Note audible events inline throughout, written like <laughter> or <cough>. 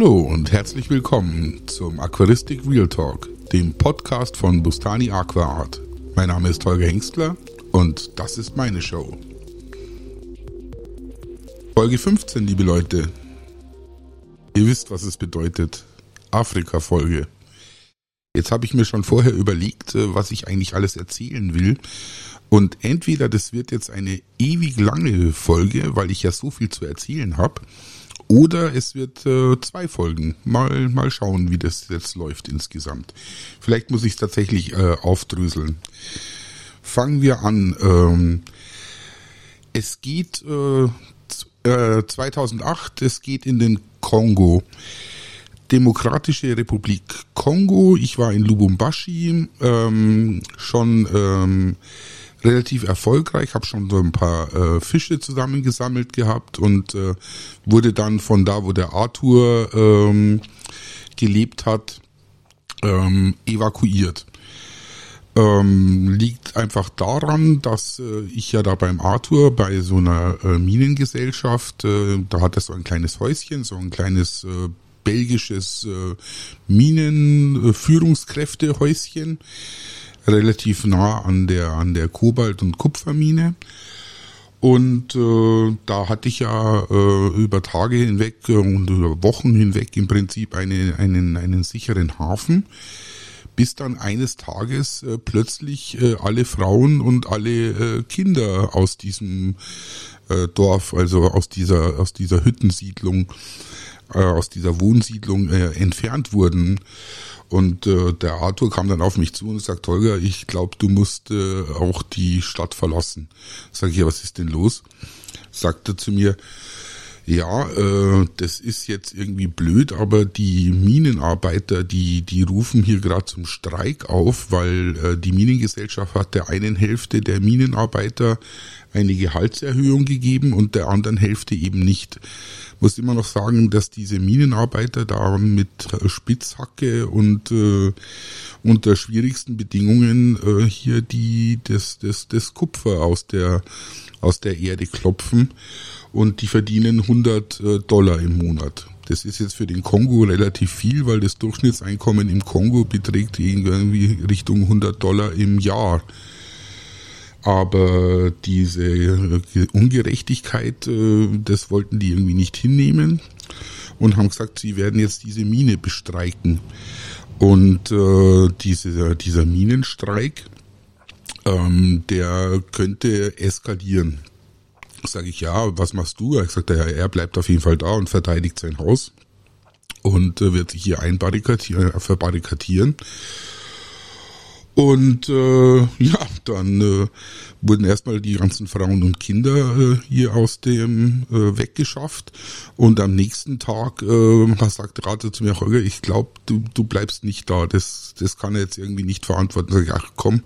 Hallo und herzlich willkommen zum Aquaristik Real Talk, dem Podcast von Bustani Aqua Art. Mein Name ist Holger Hengstler und das ist meine Show. Folge 15, liebe Leute. Ihr wisst, was es bedeutet. Afrika-Folge. Jetzt habe ich mir schon vorher überlegt, äh, was ich eigentlich alles erzählen will. Und entweder das wird jetzt eine ewig lange Folge, weil ich ja so viel zu erzählen habe, oder es wird äh, zwei Folgen. Mal, mal schauen, wie das jetzt läuft insgesamt. Vielleicht muss ich es tatsächlich äh, aufdröseln. Fangen wir an. Ähm, es geht äh, 2008, äh, es geht in den Kongo. Demokratische Republik Kongo. Ich war in Lubumbashi ähm, schon ähm, relativ erfolgreich, habe schon so ein paar äh, Fische zusammengesammelt gehabt und äh, wurde dann von da, wo der Arthur ähm, gelebt hat, ähm, evakuiert. Ähm, liegt einfach daran, dass äh, ich ja da beim Arthur bei so einer äh, Minengesellschaft, äh, da hat er so ein kleines Häuschen, so ein kleines äh, belgisches äh, Minenführungskräftehäuschen relativ nah an der an der Kobalt- und Kupfermine. Und äh, da hatte ich ja äh, über Tage hinweg äh, und über Wochen hinweg im Prinzip eine, einen, einen sicheren Hafen, bis dann eines Tages äh, plötzlich äh, alle Frauen und alle äh, Kinder aus diesem äh, Dorf, also aus dieser, aus dieser Hüttensiedlung, äh, aus dieser Wohnsiedlung äh, entfernt wurden. Und äh, der Arthur kam dann auf mich zu und sagt, Holger, ich glaube, du musst äh, auch die Stadt verlassen. Sag ich, ja, was ist denn los? Sagt er zu mir, ja, äh, das ist jetzt irgendwie blöd, aber die Minenarbeiter, die, die rufen hier gerade zum Streik auf, weil äh, die Minengesellschaft hat der einen Hälfte der Minenarbeiter eine Gehaltserhöhung gegeben und der anderen Hälfte eben nicht. Muss immer noch sagen, dass diese Minenarbeiter da mit Spitzhacke und äh, unter schwierigsten Bedingungen äh, hier die das, das, das Kupfer aus der aus der Erde klopfen und die verdienen 100 äh, Dollar im Monat. Das ist jetzt für den Kongo relativ viel, weil das Durchschnittseinkommen im Kongo beträgt irgendwie Richtung 100 Dollar im Jahr. Aber diese äh, Ungerechtigkeit, äh, das wollten die irgendwie nicht hinnehmen und haben gesagt, sie werden jetzt diese Mine bestreiken. Und äh, diese, dieser Minenstreik, ähm, der könnte eskalieren. Sage ich, ja, was machst du? Er hat ja, er bleibt auf jeden Fall da und verteidigt sein Haus und äh, wird sich hier einbarrikadieren, äh, verbarrikadieren. Und äh, ja, dann äh, wurden erstmal die ganzen Frauen und Kinder äh, hier aus dem äh, weggeschafft. Und am nächsten Tag äh, sagt Rate zu mir, Holger, ich glaube, du, du bleibst nicht da. Das, das kann er jetzt irgendwie nicht verantworten. Sag ich, ach komm,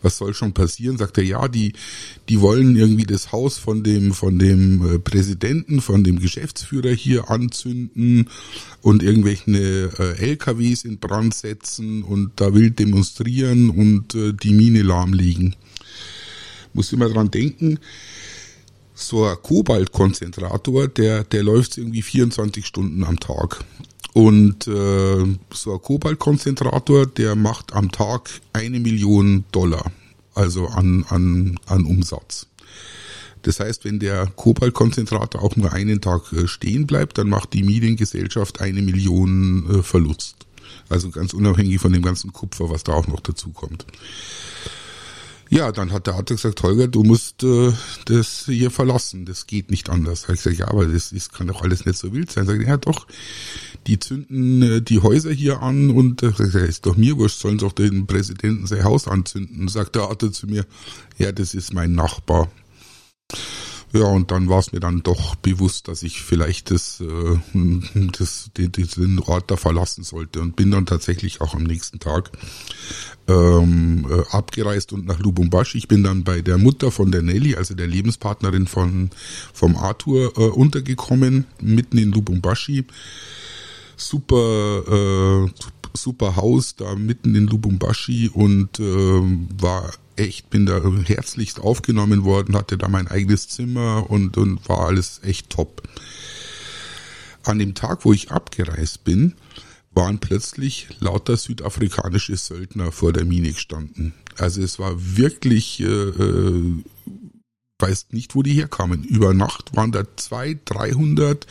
was soll schon passieren? Sagt er, ja, die, die wollen irgendwie das Haus von dem, von dem äh, Präsidenten, von dem Geschäftsführer hier anzünden und irgendwelche äh, LKWs in Brand setzen und da wild demonstrieren und äh, die Mine lahmlegen. Muss immer dran denken, so ein Kobaltkonzentrator, der, der läuft irgendwie 24 Stunden am Tag. Und äh, so ein Kobaltkonzentrator, der macht am Tag eine Million Dollar, also an, an, an Umsatz. Das heißt, wenn der Kobaltkonzentrator auch nur einen Tag äh, stehen bleibt, dann macht die Mediengesellschaft eine Million äh, Verlust. Also ganz unabhängig von dem ganzen Kupfer, was da auch noch dazu kommt. Ja, dann hat der Arzt gesagt, Holger, du musst äh, das hier verlassen. Das geht nicht anders. Da ich gesagt, ja, aber das ist, kann doch alles nicht so wild sein. Sag ich, ja doch, die zünden äh, die Häuser hier an und äh, ist doch mir wurscht, sollen doch den Präsidenten sein Haus anzünden. Sagt der Arzt zu mir, ja, das ist mein Nachbar. Ja, und dann war es mir dann doch bewusst, dass ich vielleicht das, äh, das, den, den Ort da verlassen sollte und bin dann tatsächlich auch am nächsten Tag ähm, äh, abgereist und nach Lubumbashi. Ich bin dann bei der Mutter von der Nelly, also der Lebenspartnerin von vom Arthur, äh, untergekommen, mitten in Lubumbashi. Super, äh, super Haus da mitten in Lubumbashi und äh, war echt, bin da herzlichst aufgenommen worden, hatte da mein eigenes Zimmer und, und war alles echt top. an dem Tag, wo ich abgereist bin, waren plötzlich lauter südafrikanische Söldner vor der Mine gestanden. Also es war wirklich, äh, äh, weiß nicht, wo die herkamen. Über Nacht waren da zwei, dreihundert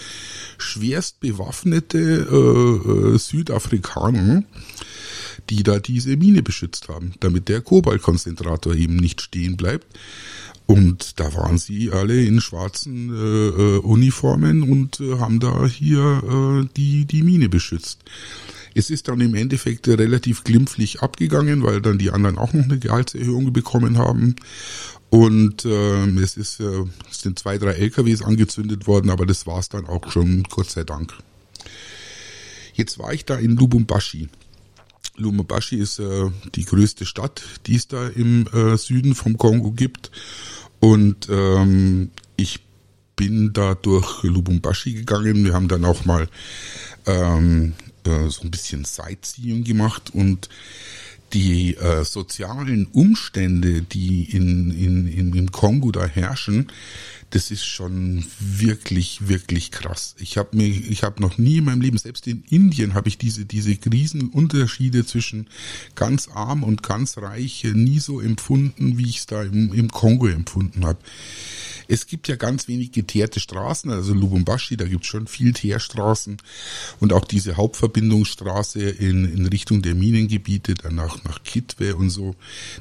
schwerst bewaffnete äh, äh, Südafrikaner, die da diese Mine beschützt haben, damit der Kobaltkonzentrator eben nicht stehen bleibt. Und da waren sie alle in schwarzen äh, äh, Uniformen und äh, haben da hier äh, die, die Mine beschützt. Es ist dann im Endeffekt relativ glimpflich abgegangen, weil dann die anderen auch noch eine Gehaltserhöhung bekommen haben. Und äh, es, ist, äh, es sind zwei, drei LKWs angezündet worden, aber das war's dann auch schon, Gott sei Dank. Jetzt war ich da in Lubumbashi. Lubumbashi ist äh, die größte Stadt, die es da im äh, Süden vom Kongo gibt. Und ähm, ich bin da durch Lubumbashi gegangen. Wir haben dann auch mal ähm, äh, so ein bisschen Sightseeing gemacht und die äh, sozialen Umstände, die in, in, in, im Kongo da herrschen, das ist schon wirklich, wirklich krass. Ich habe mir, ich habe noch nie in meinem Leben, selbst in Indien, habe ich diese diese Riesenunterschiede zwischen ganz arm und ganz reich nie so empfunden, wie ich es da im, im Kongo empfunden habe. Es gibt ja ganz wenig geteerte Straßen, also Lubumbashi, da gibt es schon viel Teerstraßen und auch diese Hauptverbindungsstraße in, in Richtung der Minengebiete, dann nach, nach Kitwe und so.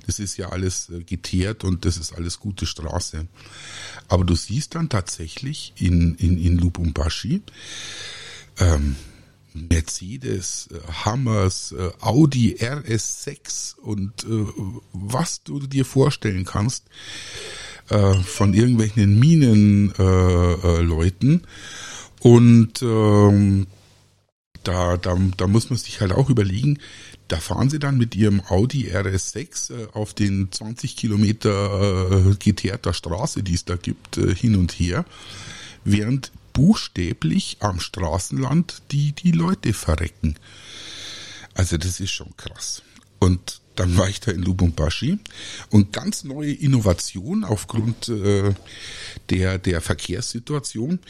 Das ist ja alles äh, geteert und das ist alles gute Straße. Aber du siehst dann tatsächlich in, in, in Lubumbashi, ähm, Mercedes, äh, Hammers, äh, Audi RS6 und äh, was du dir vorstellen kannst äh, von irgendwelchen Minenleuten. Äh, und ähm, da, da, da muss man sich halt auch überlegen, da fahren sie dann mit ihrem Audi RS6 äh, auf den 20 Kilometer äh, geteerter Straße, die es da gibt, äh, hin und her, während buchstäblich am Straßenland die, die Leute verrecken. Also das ist schon krass. Und dann war ich da in Lubumbashi und ganz neue Innovation aufgrund äh, der der Verkehrssituation.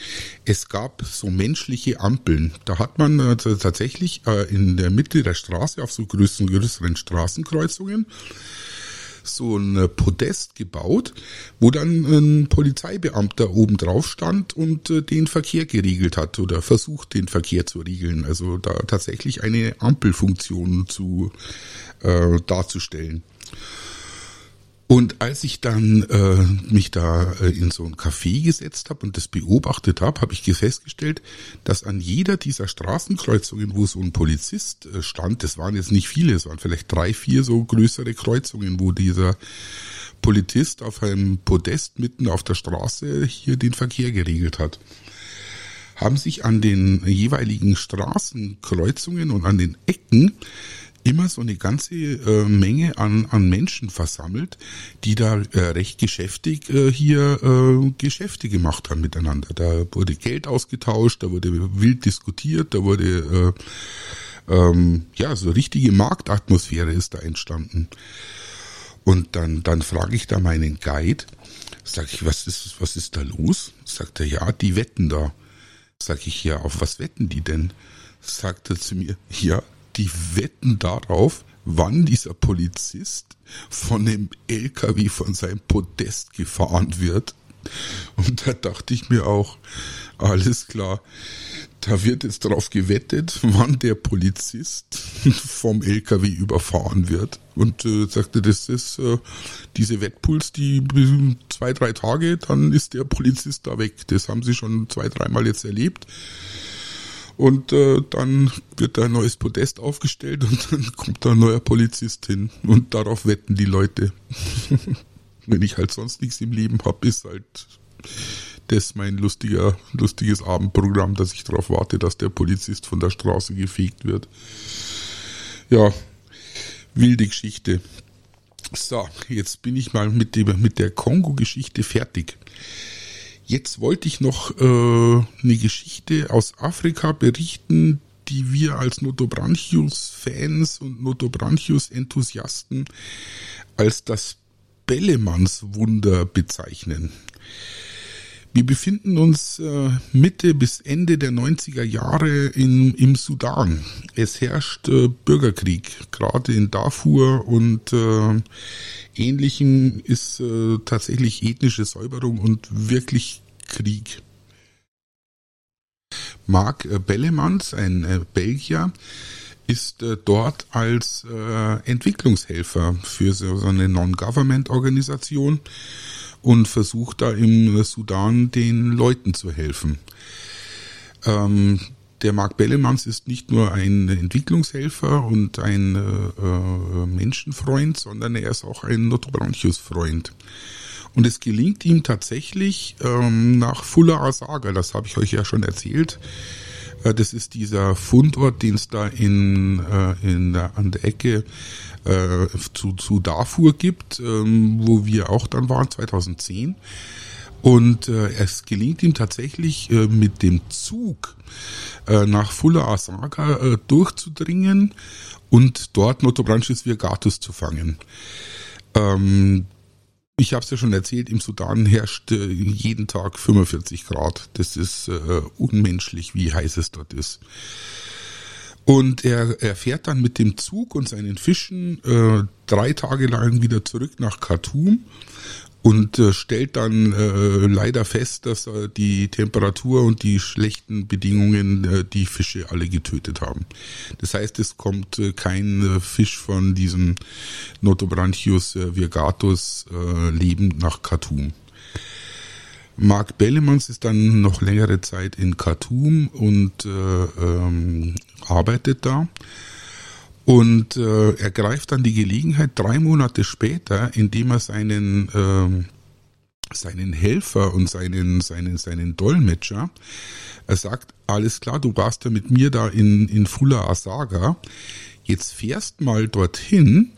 Es gab so menschliche Ampeln. Da hat man äh, tatsächlich äh, in der Mitte der Straße auf so größeren größeren Straßenkreuzungen so ein äh, Podest gebaut, wo dann ein Polizeibeamter oben drauf stand und äh, den Verkehr geregelt hat oder versucht, den Verkehr zu regeln. Also da tatsächlich eine Ampelfunktion zu äh, darzustellen. Und als ich dann äh, mich da äh, in so ein Café gesetzt habe und das beobachtet habe, habe ich festgestellt, dass an jeder dieser Straßenkreuzungen, wo so ein Polizist äh, stand, das waren jetzt nicht viele, es waren vielleicht drei, vier so größere Kreuzungen, wo dieser Polizist auf einem Podest mitten auf der Straße hier den Verkehr geregelt hat haben sich an den jeweiligen Straßenkreuzungen und an den Ecken immer so eine ganze äh, Menge an, an Menschen versammelt, die da äh, recht geschäftig äh, hier äh, Geschäfte gemacht haben miteinander. Da wurde Geld ausgetauscht, da wurde wild diskutiert, da wurde äh, ähm, ja so richtige Marktatmosphäre ist da entstanden. Und dann, dann frage ich da meinen Guide, sag ich, was ist, was ist da los? Sagt er, ja, die wetten da. Sag ich, ja, auf was wetten die denn? Sagt er zu mir, ja, die wetten darauf, wann dieser Polizist von dem LKW von seinem Podest gefahren wird. Und da dachte ich mir auch, alles klar, da wird jetzt darauf gewettet, wann der Polizist vom LKW überfahren wird. Und äh, sagte, das ist äh, diese Wettpuls, die zwei, drei Tage, dann ist der Polizist da weg. Das haben sie schon zwei, dreimal jetzt erlebt. Und äh, dann wird da ein neues Podest aufgestellt und <laughs> dann kommt da ein neuer Polizist hin. Und darauf wetten die Leute. <laughs> Wenn ich halt sonst nichts im Leben hab, ist halt das mein lustiger, lustiges Abendprogramm, dass ich darauf warte, dass der Polizist von der Straße gefegt wird. Ja, wilde Geschichte. So, jetzt bin ich mal mit, dem, mit der Kongo-Geschichte fertig. Jetzt wollte ich noch äh, eine Geschichte aus Afrika berichten, die wir als Notobranchius-Fans und Notobranchius-Enthusiasten als das Bellemanns-Wunder bezeichnen. Wir befinden uns äh, Mitte bis Ende der 90er Jahre in, im Sudan. Es herrscht äh, Bürgerkrieg, gerade in Darfur und äh, ähnlichem ist äh, tatsächlich ethnische Säuberung und wirklich Krieg. Marc äh, Bellemans, ein äh, Belgier, ist äh, dort als Entwicklungshelfer für so eine Non-Government-Organisation und versucht da im Sudan den Leuten zu helfen. Ähm, der Marc Bellemans ist nicht nur ein Entwicklungshelfer und ein äh, äh Menschenfreund, sondern er ist auch ein Notobranchius-Freund. Und es gelingt ihm tatsächlich ähm, nach Fuller Asaga, das habe ich euch ja schon erzählt, äh, das ist dieser Fundort, den es da in, äh, in der, an der Ecke äh, zu, zu Darfur gibt, ähm, wo wir auch dann waren, 2010. Und äh, es gelingt ihm tatsächlich äh, mit dem Zug äh, nach Fulla Asaga äh, durchzudringen und dort Notobranchis virgatus zu fangen. Ähm, ich habe es ja schon erzählt, im Sudan herrscht äh, jeden Tag 45 Grad. Das ist äh, unmenschlich, wie heiß es dort ist. Und er, er fährt dann mit dem Zug und seinen Fischen äh, drei Tage lang wieder zurück nach Khartoum und äh, stellt dann äh, leider fest, dass äh, die Temperatur und die schlechten Bedingungen äh, die Fische alle getötet haben. Das heißt, es kommt äh, kein äh, Fisch von diesem Notobranchius äh, virgatus äh, lebend nach Khartoum. Mark Bellemans ist dann noch längere Zeit in Khartoum und äh, ähm, arbeitet da. Und äh, er greift dann die Gelegenheit drei Monate später, indem er seinen äh, seinen Helfer und seinen seinen seinen Dolmetscher, er sagt, alles klar, du warst ja mit mir da in in Fulla Asaga, jetzt fährst mal dorthin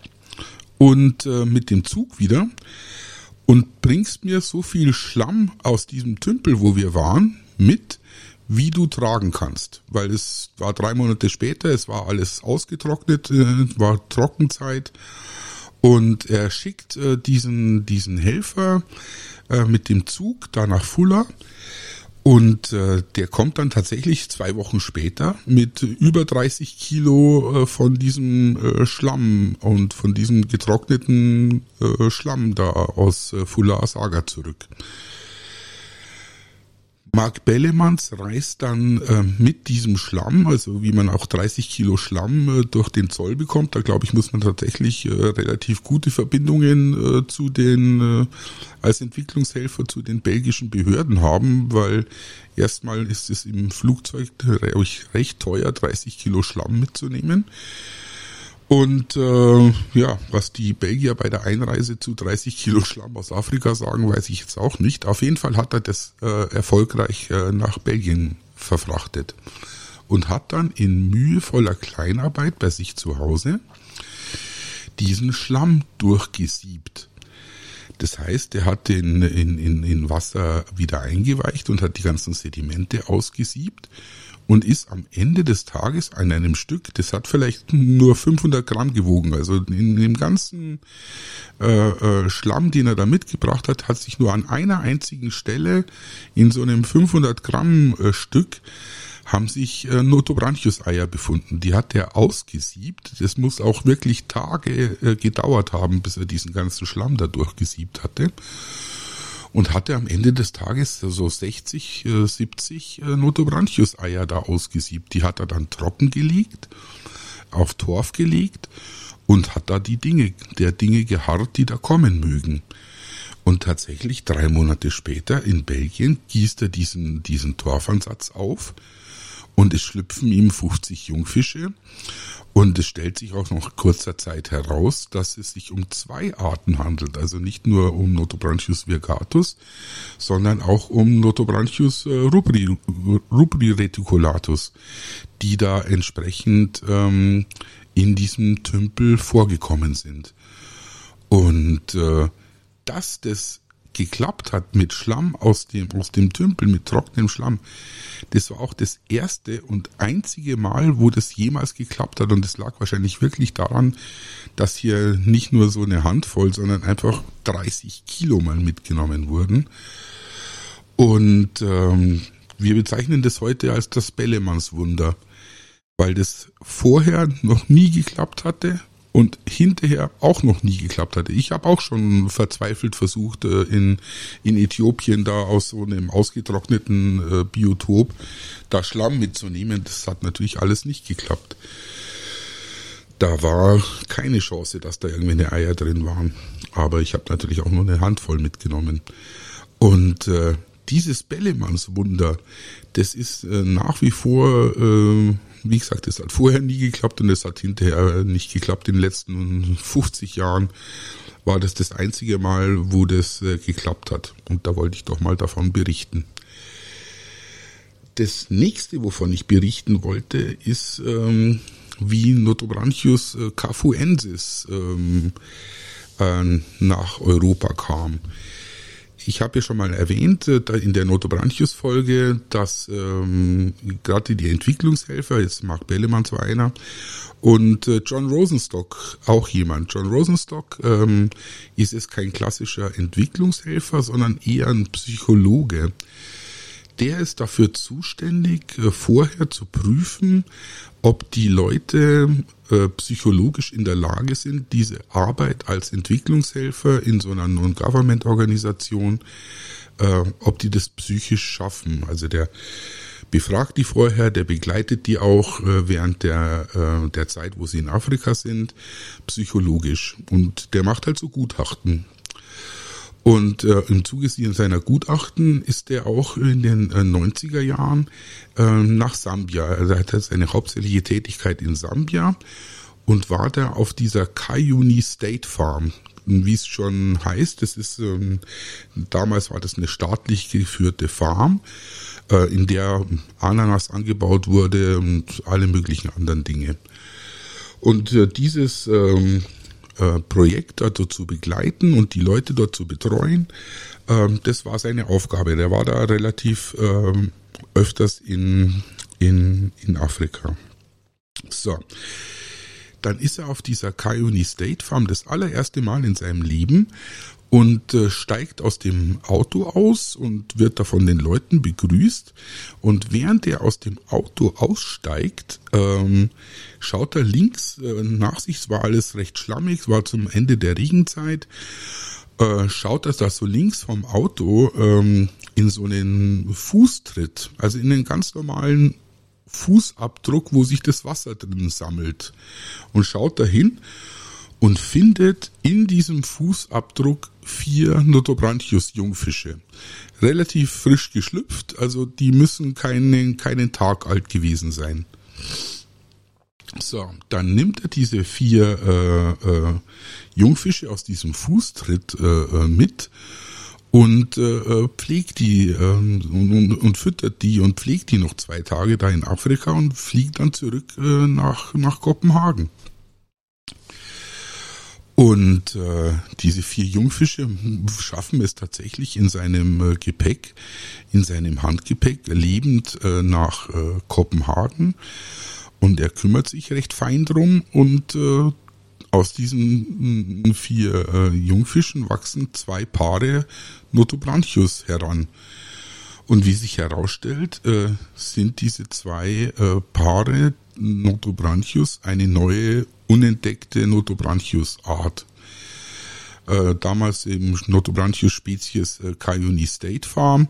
und äh, mit dem Zug wieder und bringst mir so viel Schlamm aus diesem Tümpel, wo wir waren, mit, wie du tragen kannst. Weil es war drei Monate später, es war alles ausgetrocknet, äh, war Trockenzeit. Und er schickt äh, diesen, diesen Helfer äh, mit dem Zug da nach Fuller. Und äh, der kommt dann tatsächlich zwei Wochen später mit über 30 Kilo äh, von diesem äh, Schlamm und von diesem getrockneten äh, Schlamm da aus äh, Fuller Saga zurück. Mark Bellemans reist dann äh, mit diesem Schlamm, also wie man auch 30 Kilo Schlamm äh, durch den Zoll bekommt. Da glaube ich, muss man tatsächlich äh, relativ gute Verbindungen äh, zu den, äh, als Entwicklungshelfer zu den belgischen Behörden haben, weil erstmal ist es im Flugzeug recht teuer, 30 Kilo Schlamm mitzunehmen. Und äh, ja, was die Belgier bei der Einreise zu 30 Kilo Schlamm aus Afrika sagen, weiß ich jetzt auch nicht. Auf jeden Fall hat er das äh, erfolgreich äh, nach Belgien verfrachtet und hat dann in mühevoller Kleinarbeit bei sich zu Hause diesen Schlamm durchgesiebt. Das heißt, er hat den in, in, in Wasser wieder eingeweicht und hat die ganzen Sedimente ausgesiebt und ist am Ende des Tages an einem Stück, das hat vielleicht nur 500 Gramm gewogen. Also in dem ganzen äh, äh, Schlamm, den er da mitgebracht hat, hat sich nur an einer einzigen Stelle in so einem 500 Gramm äh, Stück haben sich äh, Notobranchius-Eier befunden. Die hat er ausgesiebt. Das muss auch wirklich Tage äh, gedauert haben, bis er diesen ganzen Schlamm da durchgesiebt hatte und hatte am Ende des Tages so 60, 70 äh, Notobranchius-Eier da ausgesiebt. Die hat er dann trocken gelegt, auf Torf gelegt und hat da die Dinge, der Dinge geharrt, die da kommen mögen. Und tatsächlich drei Monate später in Belgien gießt er diesen, diesen Torfansatz auf und es schlüpfen ihm 50 Jungfische und es stellt sich auch noch kurzer Zeit heraus, dass es sich um zwei Arten handelt. Also nicht nur um Notobranchius virgatus, sondern auch um Notobranchius äh, rubri, rubri reticulatus, die da entsprechend ähm, in diesem Tümpel vorgekommen sind. Und äh, dass das geklappt hat mit Schlamm aus dem, aus dem Tümpel, mit trockenem Schlamm, das war auch das erste und einzige Mal, wo das jemals geklappt hat. Und das lag wahrscheinlich wirklich daran, dass hier nicht nur so eine Handvoll, sondern einfach 30 Kilo mal mitgenommen wurden. Und ähm, wir bezeichnen das heute als das Bellemannswunder, weil das vorher noch nie geklappt hatte und hinterher auch noch nie geklappt hatte. Ich habe auch schon verzweifelt versucht, äh, in, in Äthiopien da aus so einem ausgetrockneten äh, Biotop da Schlamm mitzunehmen. Das hat natürlich alles nicht geklappt. Da war keine Chance, dass da irgendwelche Eier drin waren. Aber ich habe natürlich auch nur eine Handvoll mitgenommen. Und äh, dieses Bellemannswunder, das ist äh, nach wie vor, äh, wie gesagt, das hat vorher nie geklappt und es hat hinterher nicht geklappt. In den letzten 50 Jahren war das das einzige Mal, wo das äh, geklappt hat. Und da wollte ich doch mal davon berichten. Das nächste, wovon ich berichten wollte, ist, ähm, wie Notobranchius äh, cafuensis ähm, äh, nach Europa kam ich habe ja schon mal erwähnt äh, in der Notobranchius-Folge, dass ähm, gerade die Entwicklungshelfer, jetzt Mark Bellemann zwar einer, und äh, John Rosenstock auch jemand. John Rosenstock ähm, ist es kein klassischer Entwicklungshelfer, sondern eher ein Psychologe. Der ist dafür zuständig, äh, vorher zu prüfen, ob die Leute äh, psychologisch in der Lage sind, diese Arbeit als Entwicklungshelfer in so einer Non-Government-Organisation, äh, ob die das psychisch schaffen. Also der befragt die vorher, der begleitet die auch äh, während der, der Zeit, wo sie in Afrika sind, psychologisch. Und der macht halt so Gutachten. Und äh, im Zuge seiner Gutachten ist er auch in den äh, 90er Jahren äh, nach Sambia. Also er hatte seine hauptsächliche Tätigkeit in Sambia und war da auf dieser Kayuni State Farm. Wie es schon heißt, das ist ähm, damals war das eine staatlich geführte Farm, äh, in der Ananas angebaut wurde und alle möglichen anderen Dinge. Und äh, dieses ähm, äh, Projekt dort zu begleiten und die Leute dort zu betreuen. Ähm, das war seine Aufgabe. Der war da relativ ähm, öfters in, in, in Afrika. So. Dann ist er auf dieser Kayuni State Farm das allererste Mal in seinem Leben und äh, steigt aus dem Auto aus und wird da von den Leuten begrüßt. Und während er aus dem Auto aussteigt, ähm, schaut er links äh, nach sich. Es war alles recht schlammig, es war zum Ende der Regenzeit. Äh, schaut er da so links vom Auto ähm, in so einen Fußtritt, also in den ganz normalen Fußabdruck, wo sich das Wasser drin sammelt. Und schaut dahin und findet in diesem Fußabdruck vier Notobranchius-Jungfische. Relativ frisch geschlüpft, also die müssen keinen, keinen Tag alt gewesen sein. So, dann nimmt er diese vier äh, äh, Jungfische aus diesem Fußtritt äh, äh mit und äh, pflegt die äh, und, und, füttert die und pflegt die noch zwei Tage da in Afrika und fliegt dann zurück äh, nach, nach Kopenhagen. Und äh, diese vier Jungfische schaffen es tatsächlich in seinem äh, Gepäck, in seinem Handgepäck, lebend äh, nach äh, Kopenhagen. Und er kümmert sich recht fein drum und äh, aus diesen äh, vier äh, Jungfischen wachsen zwei Paare Notobranchius heran. Und wie sich herausstellt, äh, sind diese zwei äh, Paare Notobranchius eine neue unentdeckte Notobranchius-Art. Äh, damals eben Notobranchius Spezies äh, Cayuni State Farm,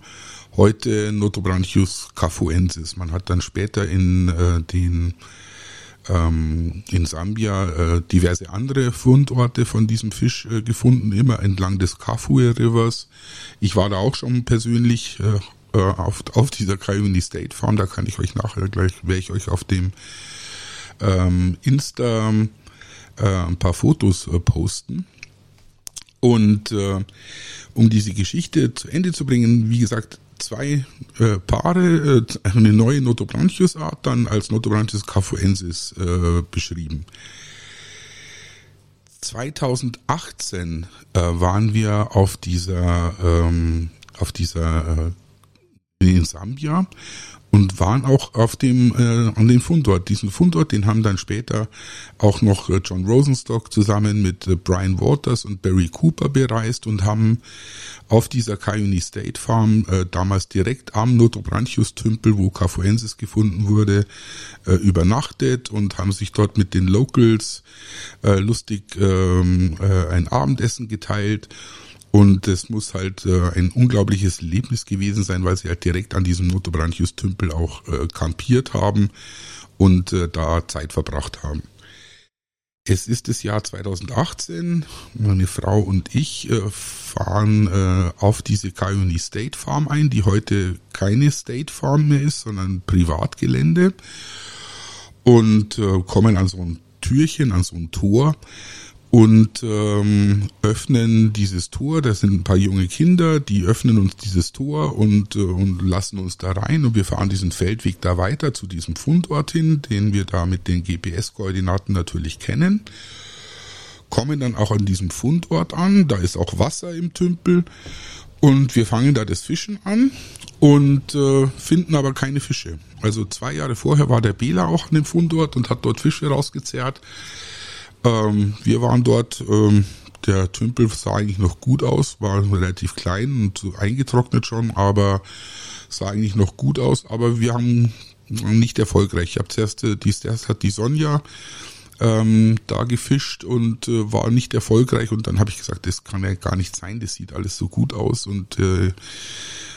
heute Notobranchius cafuensis. Man hat dann später in äh, den ähm, in Sambia äh, diverse andere Fundorte von diesem Fisch äh, gefunden, immer entlang des Kafue Rivers. Ich war da auch schon persönlich äh, äh auf, auf dieser Cayuni State Farm, da kann ich euch nachher gleich, werde ich euch auf dem ähm, Insta äh, ein paar Fotos äh, posten. Und äh, um diese Geschichte zu Ende zu bringen, wie gesagt, zwei äh, Paare, äh, eine neue Notobranchius-Art dann als Notobranchius cafuensis äh, beschrieben. 2018 äh, waren wir auf dieser ähm, auf dieser äh, in Sambia und waren auch auf dem äh, an dem Fundort. Diesen Fundort, den haben dann später auch noch äh, John Rosenstock zusammen mit äh, Brian Waters und Barry Cooper bereist und haben auf dieser Cayuni State Farm äh, damals direkt am Notobranchius Tümpel, wo Cafuensis gefunden wurde, äh, übernachtet und haben sich dort mit den Locals äh, lustig ähm, äh, ein Abendessen geteilt und es muss halt äh, ein unglaubliches Erlebnis gewesen sein, weil sie halt direkt an diesem Notobranchius-Tümpel auch äh, kampiert haben und äh, da Zeit verbracht haben. Es ist das Jahr 2018. Meine Frau und ich äh, fahren äh, auf diese Cayuni State Farm ein, die heute keine State Farm mehr ist, sondern Privatgelände. Und äh, kommen an so ein Türchen, an so ein Tor und ähm, öffnen dieses Tor. Da sind ein paar junge Kinder, die öffnen uns dieses Tor und, äh, und lassen uns da rein und wir fahren diesen Feldweg da weiter zu diesem Fundort hin, den wir da mit den GPS-Koordinaten natürlich kennen. Kommen dann auch an diesem Fundort an, da ist auch Wasser im Tümpel und wir fangen da das Fischen an und äh, finden aber keine Fische. Also zwei Jahre vorher war der Bela auch an dem Fundort und hat dort Fische rausgezerrt. Ähm, wir waren dort, ähm, der Tümpel sah eigentlich noch gut aus, war relativ klein und eingetrocknet schon, aber sah eigentlich noch gut aus, aber wir haben nicht erfolgreich. Ich habe zuerst, äh, die, erst hat die Sonja ähm, da gefischt und äh, war nicht erfolgreich und dann habe ich gesagt, das kann ja gar nicht sein, das sieht alles so gut aus und äh,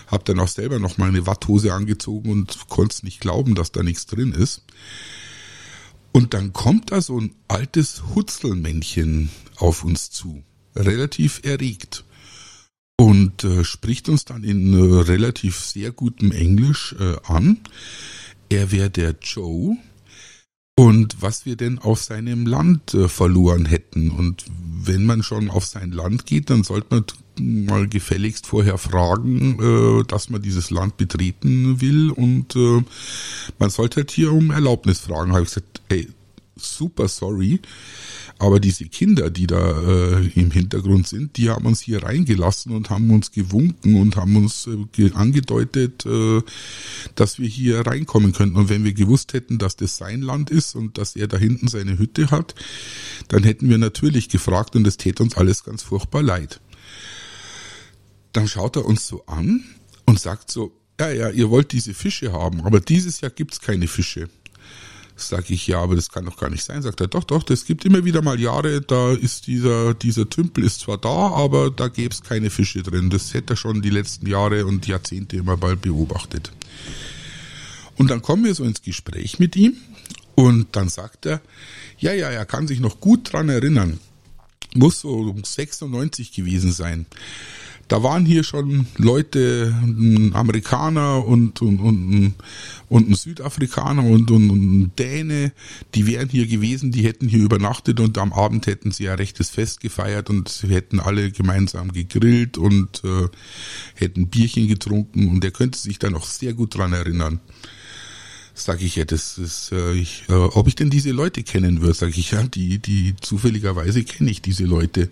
habe dann auch selber noch mal eine Watthose angezogen und konnte nicht glauben, dass da nichts drin ist. Und dann kommt da so ein altes Hutzelmännchen auf uns zu, relativ erregt und äh, spricht uns dann in äh, relativ sehr gutem Englisch äh, an. Er wäre der Joe und was wir denn auf seinem Land äh, verloren hätten. Und wenn man schon auf sein Land geht, dann sollte man mal gefälligst vorher fragen, äh, dass man dieses Land betreten will und äh, man sollte halt hier um Erlaubnis fragen. Habe ich gesagt, ey, super sorry, aber diese Kinder, die da äh, im Hintergrund sind, die haben uns hier reingelassen und haben uns gewunken und haben uns äh, angedeutet, äh, dass wir hier reinkommen könnten. Und wenn wir gewusst hätten, dass das sein Land ist und dass er da hinten seine Hütte hat, dann hätten wir natürlich gefragt und es täte uns alles ganz furchtbar leid dann schaut er uns so an und sagt so, ja, ja, ihr wollt diese Fische haben, aber dieses Jahr gibt's keine Fische. Sag ich, ja, aber das kann doch gar nicht sein. Sagt er, doch, doch, das gibt immer wieder mal Jahre, da ist dieser, dieser Tümpel ist zwar da, aber da gäb's keine Fische drin. Das hätte er schon die letzten Jahre und Jahrzehnte immer bald beobachtet. Und dann kommen wir so ins Gespräch mit ihm und dann sagt er, ja, ja, er kann sich noch gut dran erinnern. Muss so um 96 gewesen sein da waren hier schon Leute, ein Amerikaner und, und, und, und ein Südafrikaner und, und, und Däne, die wären hier gewesen, die hätten hier übernachtet und am Abend hätten sie ja rechtes Fest gefeiert und sie hätten alle gemeinsam gegrillt und äh, hätten Bierchen getrunken und er könnte sich da noch sehr gut dran erinnern. Sag ich ja, das ist, äh, ich, äh, ob ich denn diese Leute kennen würde, sag ich ja, die, die zufälligerweise kenne ich diese Leute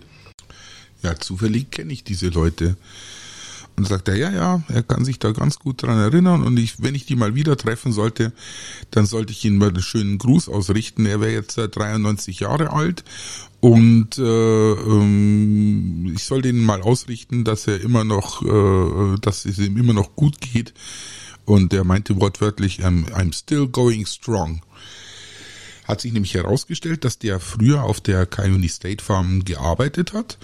ja, zufällig kenne ich diese Leute. Und sagt er, ja, ja, er kann sich da ganz gut dran erinnern und ich, wenn ich die mal wieder treffen sollte, dann sollte ich ihm mal einen schönen Gruß ausrichten. Er wäre jetzt 93 Jahre alt und äh, ähm, ich soll denen mal ausrichten, dass er immer noch, äh, dass es ihm immer noch gut geht. Und er meinte wortwörtlich, I'm, I'm still going strong. Hat sich nämlich herausgestellt, dass der früher auf der Coyote State Farm gearbeitet hat.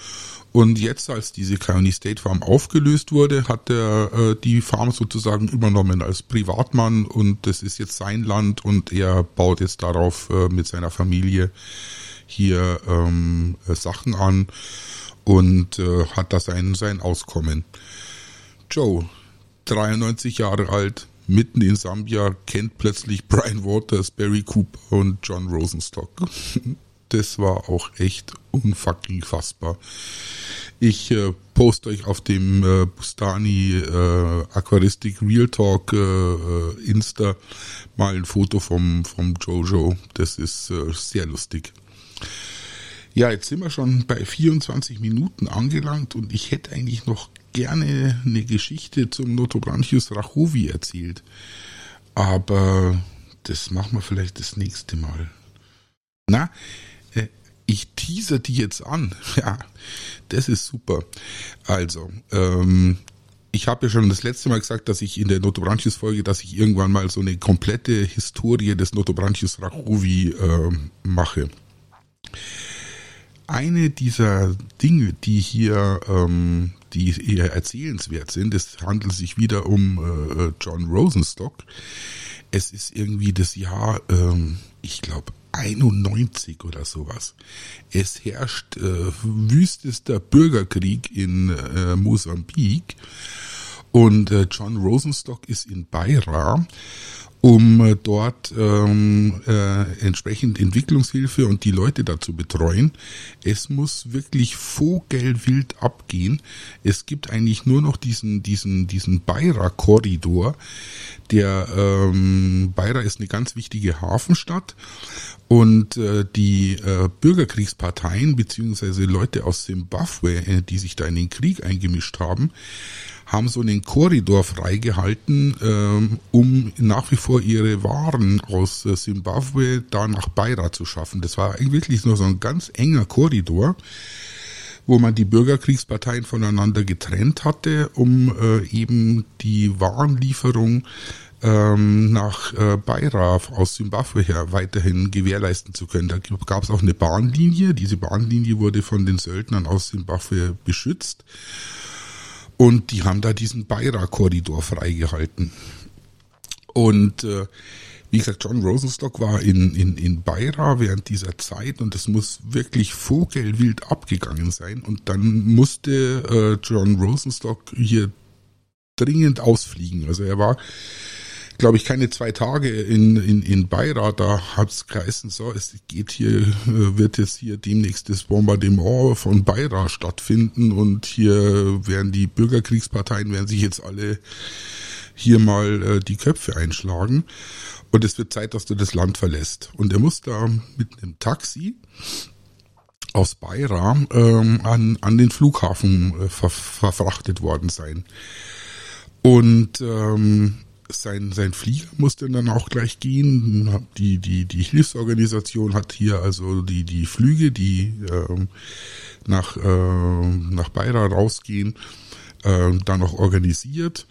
Und jetzt, als diese County State Farm aufgelöst wurde, hat er äh, die Farm sozusagen übernommen als Privatmann. Und das ist jetzt sein Land. Und er baut jetzt darauf äh, mit seiner Familie hier ähm, äh, Sachen an und äh, hat da sein, sein Auskommen. Joe, 93 Jahre alt, mitten in Sambia, kennt plötzlich Brian Waters, Barry Cooper und John Rosenstock. das war auch echt unfucking fassbar. Ich äh, poste euch auf dem äh, Bustani äh, Aquaristik Real Talk äh, äh, Insta mal ein Foto vom, vom Jojo. Das ist äh, sehr lustig. Ja, jetzt sind wir schon bei 24 Minuten angelangt und ich hätte eigentlich noch gerne eine Geschichte zum Notobranchius rachovi erzählt. Aber das machen wir vielleicht das nächste Mal. Na, äh, ich teaser die jetzt an. <laughs> Ja, das ist super. Also, ähm, ich habe ja schon das letzte Mal gesagt, dass ich in der Notobranchius Folge, dass ich irgendwann mal so eine komplette Historie des Notobranchius rachovi äh, mache. Eine dieser Dinge, die hier, ähm, die eher erzählenswert sind, es handelt sich wieder um äh, John Rosenstock. Es ist irgendwie das Jahr, ähm, ich glaube, 91 oder sowas. Es herrscht äh, wüstester Bürgerkrieg in äh, Mosambik und äh, John Rosenstock ist in Beira um äh, dort ähm, äh, entsprechend Entwicklungshilfe und die Leute dazu betreuen. Es muss wirklich vogelwild abgehen. Es gibt eigentlich nur noch diesen diesen diesen Beira-Korridor. Der ähm, Beira ist eine ganz wichtige Hafenstadt und äh, die äh, Bürgerkriegsparteien beziehungsweise Leute aus Zimbabwe, äh, die sich da in den Krieg eingemischt haben, haben so einen Korridor freigehalten, ähm, um nach wie vor ihre Waren aus äh, Simbabwe da nach Beira zu schaffen. Das war wirklich nur so ein ganz enger Korridor, wo man die Bürgerkriegsparteien voneinander getrennt hatte, um äh, eben die Warenlieferung ähm, nach äh, Beira aus Simbabwe her weiterhin gewährleisten zu können. Da gab es auch eine Bahnlinie. Diese Bahnlinie wurde von den Söldnern aus Simbabwe beschützt. Und die haben da diesen Beira-Korridor freigehalten. Und äh, wie gesagt, John Rosenstock war in, in, in Beira während dieser Zeit und es muss wirklich vogelwild abgegangen sein. Und dann musste äh, John Rosenstock hier dringend ausfliegen. Also er war glaube ich, keine zwei Tage in, in, in Beira, da hat es geheißen, so, es geht hier, äh, wird jetzt hier demnächst das Bombardement von Beira stattfinden und hier werden die Bürgerkriegsparteien, werden sich jetzt alle hier mal äh, die Köpfe einschlagen und es wird Zeit, dass du das Land verlässt. Und er muss da mit einem Taxi aus Beira ähm, an, an den Flughafen äh, ver, verfrachtet worden sein. Und ähm, sein, sein Flieger musste dann auch gleich gehen. Die, die, die Hilfsorganisation hat hier also die, die Flüge, die ähm, nach, äh, nach Beira rausgehen, äh, dann noch organisiert.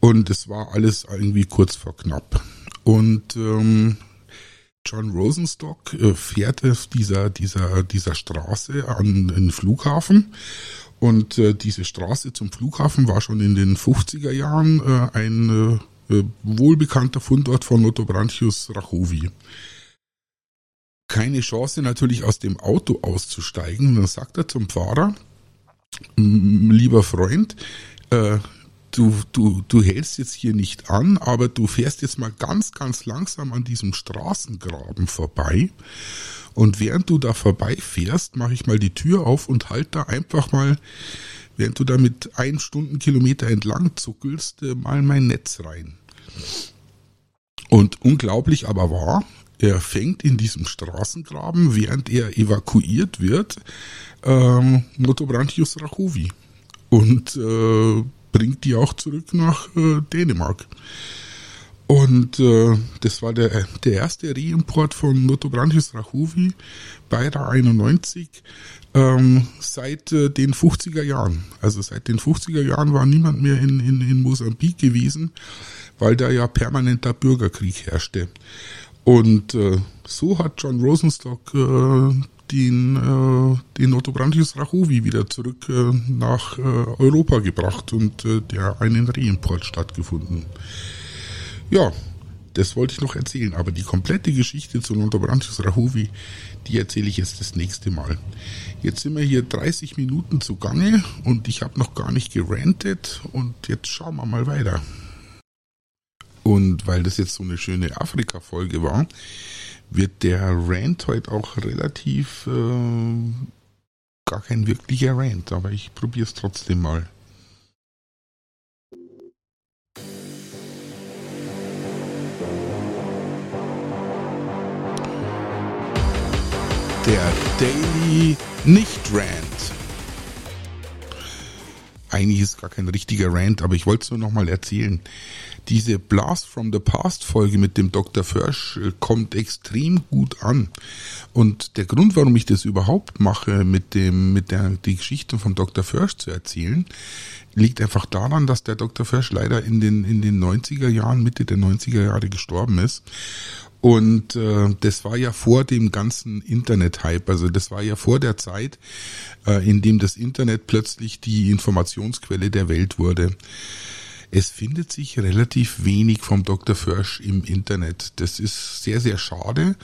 Und es war alles irgendwie kurz vor knapp. Und ähm, John Rosenstock äh, fährt auf dieser, dieser, dieser Straße an den Flughafen. Und äh, diese Straße zum Flughafen war schon in den 50er Jahren äh, ein äh, wohlbekannter Fundort von Notobranchius rachovi. Keine Chance natürlich aus dem Auto auszusteigen. Dann sagt er zum Fahrer, lieber Freund, äh, du, du, du hältst jetzt hier nicht an, aber du fährst jetzt mal ganz, ganz langsam an diesem Straßengraben vorbei. Und während du da vorbeifährst, mache ich mal die Tür auf und halt da einfach mal während du da mit ein Stundenkilometer entlang zuckelst, äh, mal mein Netz rein. Und unglaublich aber wahr, er fängt in diesem Straßengraben, während er evakuiert wird, ähm, Notobranchius rachovi und äh, bringt die auch zurück nach äh, Dänemark. Und äh, das war der, der erste Reimport von Notobranchius rachovi bei der 91 ähm, seit äh, den 50er Jahren. Also seit den 50er Jahren war niemand mehr in, in, in Mosambik gewesen, weil da ja permanenter Bürgerkrieg herrschte. Und äh, so hat John Rosenstock äh, den, äh, den Otto Brantius Rachowi wieder zurück äh, nach äh, Europa gebracht und äh, der einen Reimport stattgefunden. Ja, das wollte ich noch erzählen, aber die komplette Geschichte zu Notobrantius Rahovi, die erzähle ich jetzt das nächste Mal. Jetzt sind wir hier 30 Minuten zugange und ich habe noch gar nicht gerantet und jetzt schauen wir mal weiter. Und weil das jetzt so eine schöne Afrika-Folge war, wird der Rant heute auch relativ äh, gar kein wirklicher Rant, aber ich probiere es trotzdem mal. Der Daily Nicht-Rant. eigentlich ist gar kein richtiger Rant, aber ich wollte es nur nochmal erzählen. Diese Blast from the Past Folge mit dem Dr. Försch äh, kommt extrem gut an. Und der Grund, warum ich das überhaupt mache, mit dem, mit der, die Geschichte vom Dr. Försch zu erzählen, liegt einfach daran, dass der Dr. Försch leider in den, in den 90er Jahren, Mitte der 90er Jahre gestorben ist. Und äh, das war ja vor dem ganzen Internet-Hype, also das war ja vor der Zeit, äh, in dem das Internet plötzlich die Informationsquelle der Welt wurde. Es findet sich relativ wenig vom Dr. Försch im Internet. Das ist sehr, sehr schade.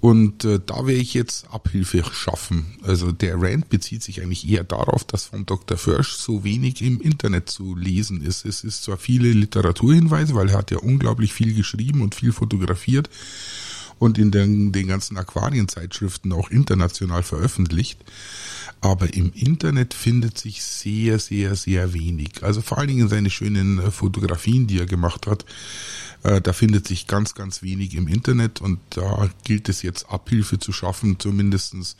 Und äh, da werde ich jetzt Abhilfe schaffen. Also der Rand bezieht sich eigentlich eher darauf, dass vom Dr. Försch so wenig im Internet zu lesen ist. Es ist zwar viele Literaturhinweise, weil er hat ja unglaublich viel geschrieben und viel fotografiert und in den, den ganzen Aquarienzeitschriften auch international veröffentlicht. Aber im Internet findet sich sehr, sehr, sehr wenig. Also vor allen Dingen seine schönen äh, Fotografien, die er gemacht hat, äh, da findet sich ganz, ganz wenig im Internet und da gilt es jetzt Abhilfe zu schaffen, zumindestens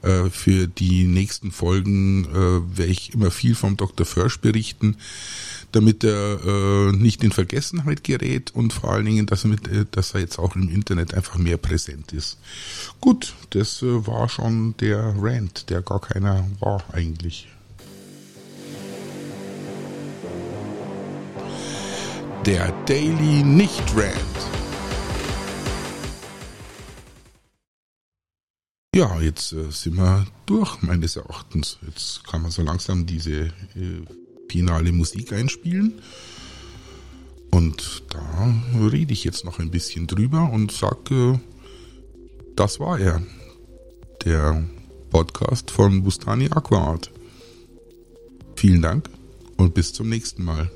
äh, für die nächsten Folgen werde ich immer viel vom Dr. Försch berichten, damit er äh, nicht in Vergessenheit gerät und vor allen Dingen, dass er, mit, äh, dass er jetzt auch im Internet einfach mehr präsent ist. Gut, das äh, war schon der Rant, der gar keiner war eigentlich. der Daily Nicht-Rant. Ja, jetzt äh, sind wir durch, meines Erachtens. Jetzt kann man so langsam diese finale Musik einspielen. Und da rede ich jetzt noch ein bisschen drüber und sage, das war er. Der Podcast von Bustani Aquaart. Vielen Dank und bis zum nächsten Mal.